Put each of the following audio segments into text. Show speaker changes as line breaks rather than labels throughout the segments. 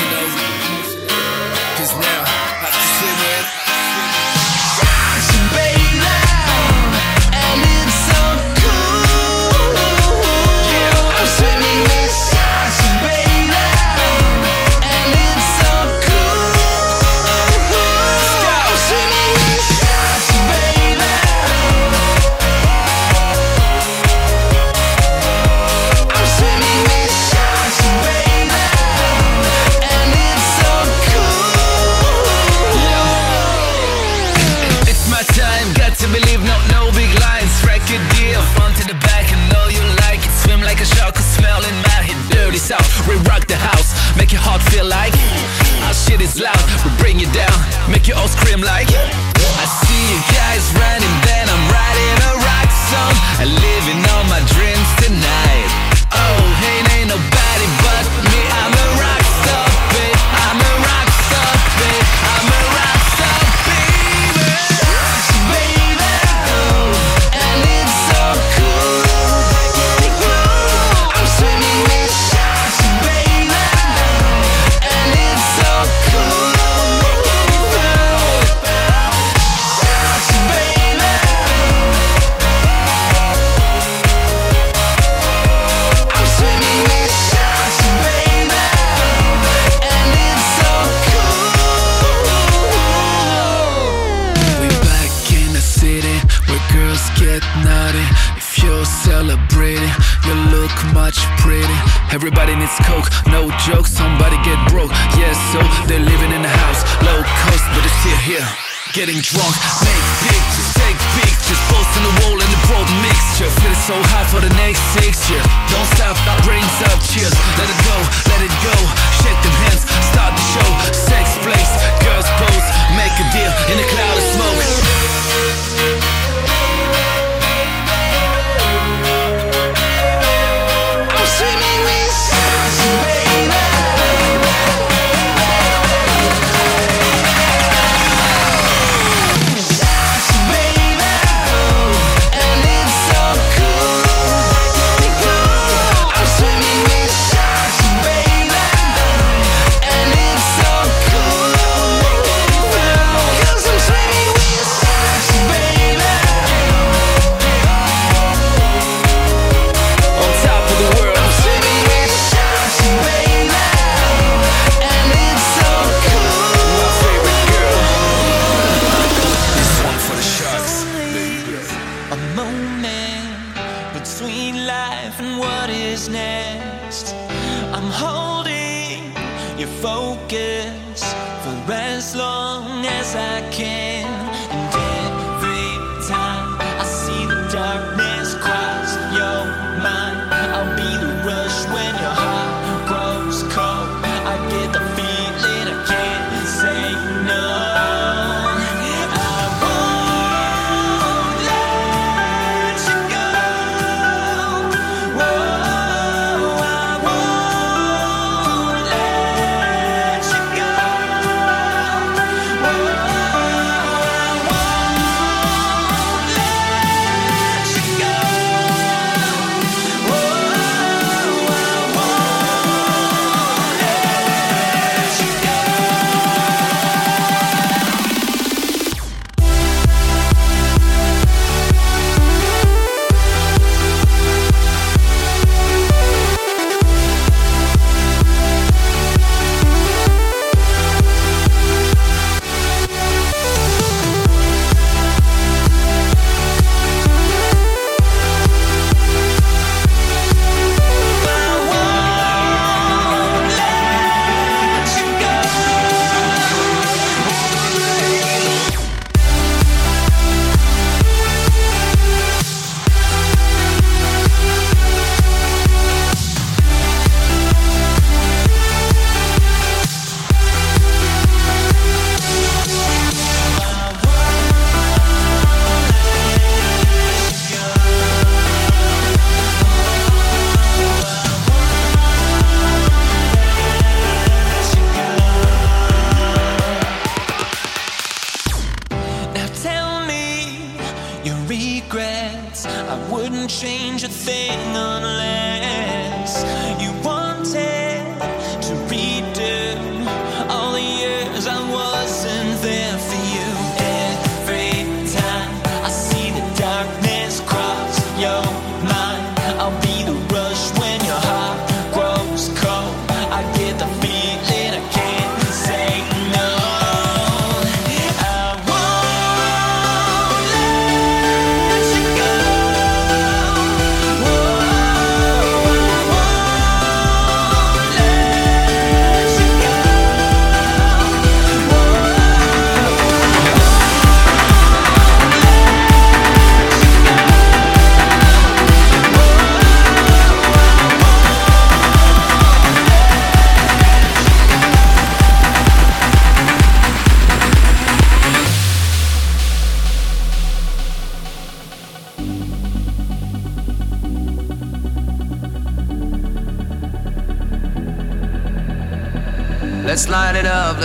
you know. Feel like Our shit is loud, we bring you down, make you all scream like I see you guys running, then I'm writing a rock song And living all my dreams tonight. Oh, hey, ain't nobody Everybody needs coke, no joke. Somebody get broke, yeah. So they're living in the house, low cost, but they're still here. Getting drunk, make pictures, take pictures, post on the wall in the broad mixture. Feeling so high for the next six years. Don't stop, brains up, cheers. Let it go, let it go. Shake them hands, start the show. Sex place, girls pose, make a deal in a cloud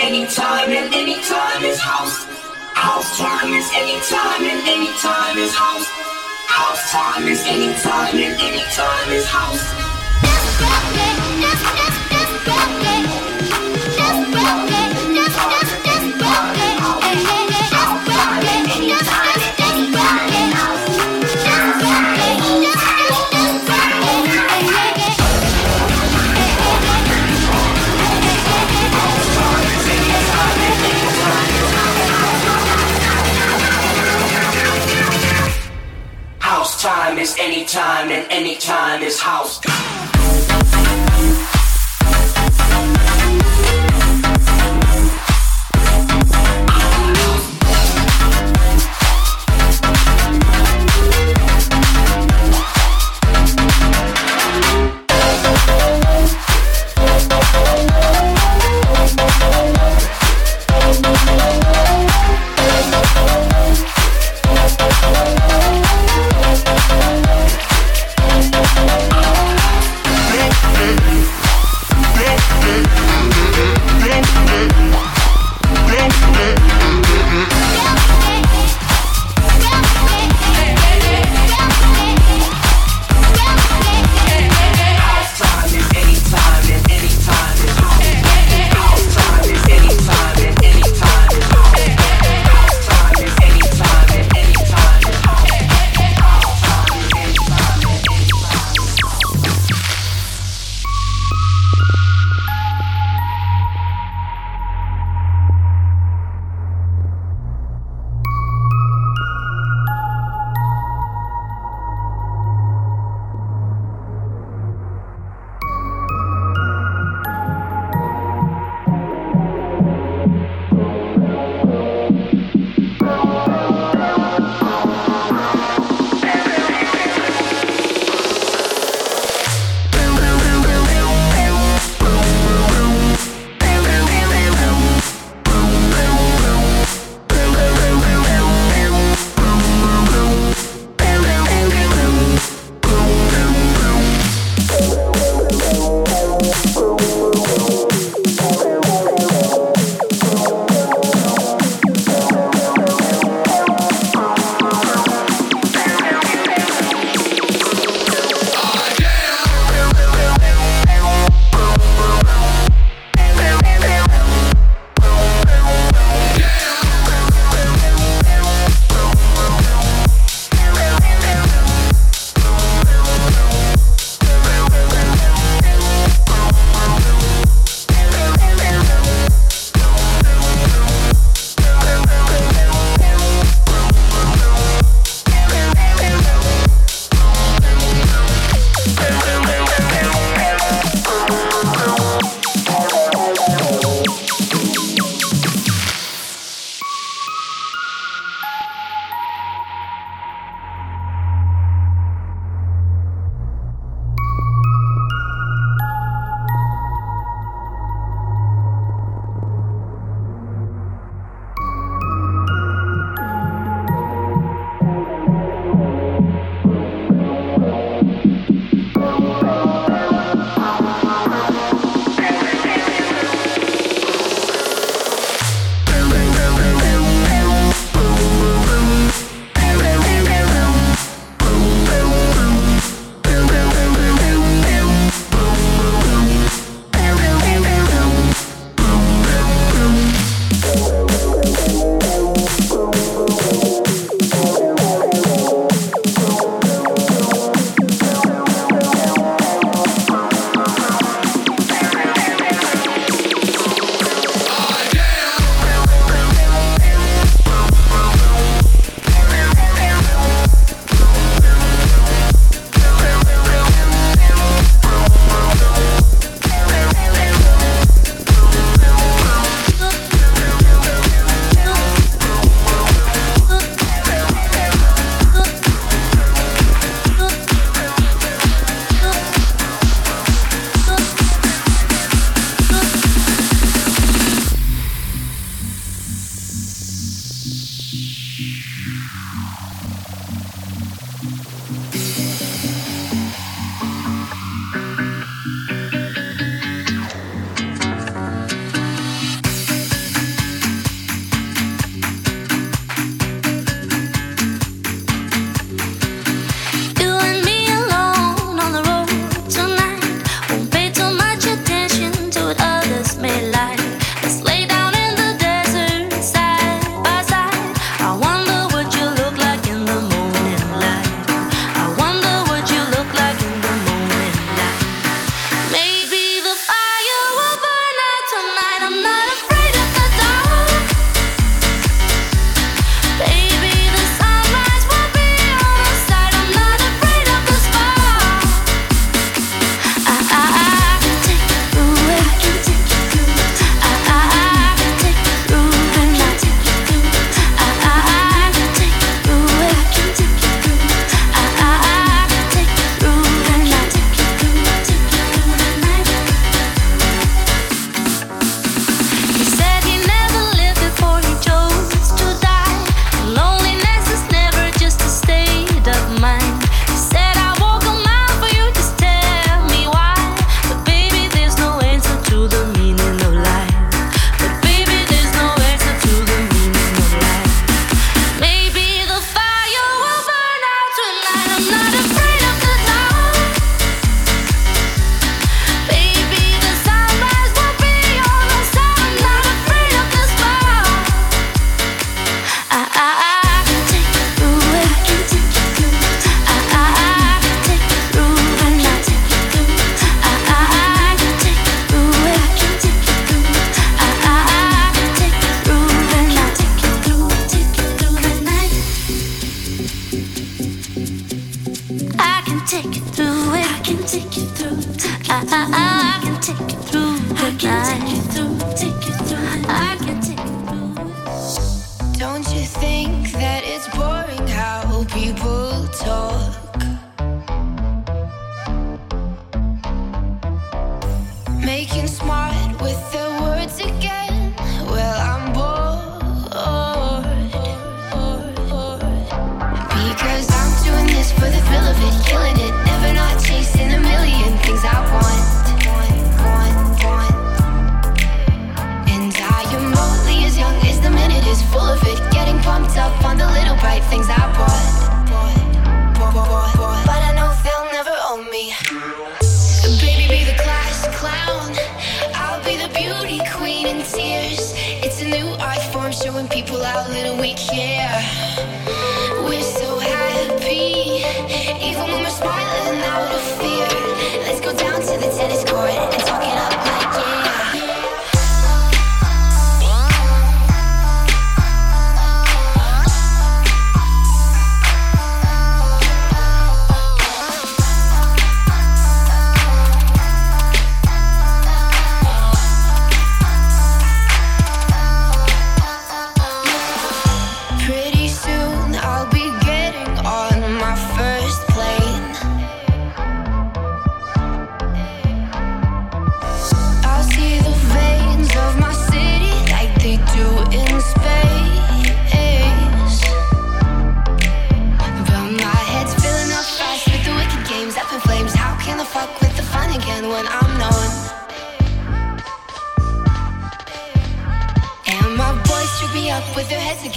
anytime and anytime is house. House time is anytime and anytime is house. House time is anytime and anytime is house. That's Friday, that's, that's, that's Friday. time is any time,
and anytime is house.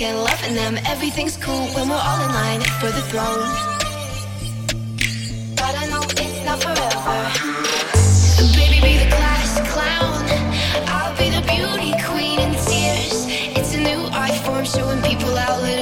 second, loving them. Everything's cool when we're all in line for the throne. But I know it's not forever. Baby, be the class clown. I'll be the beauty queen in
tears. It's a new art form showing people out little.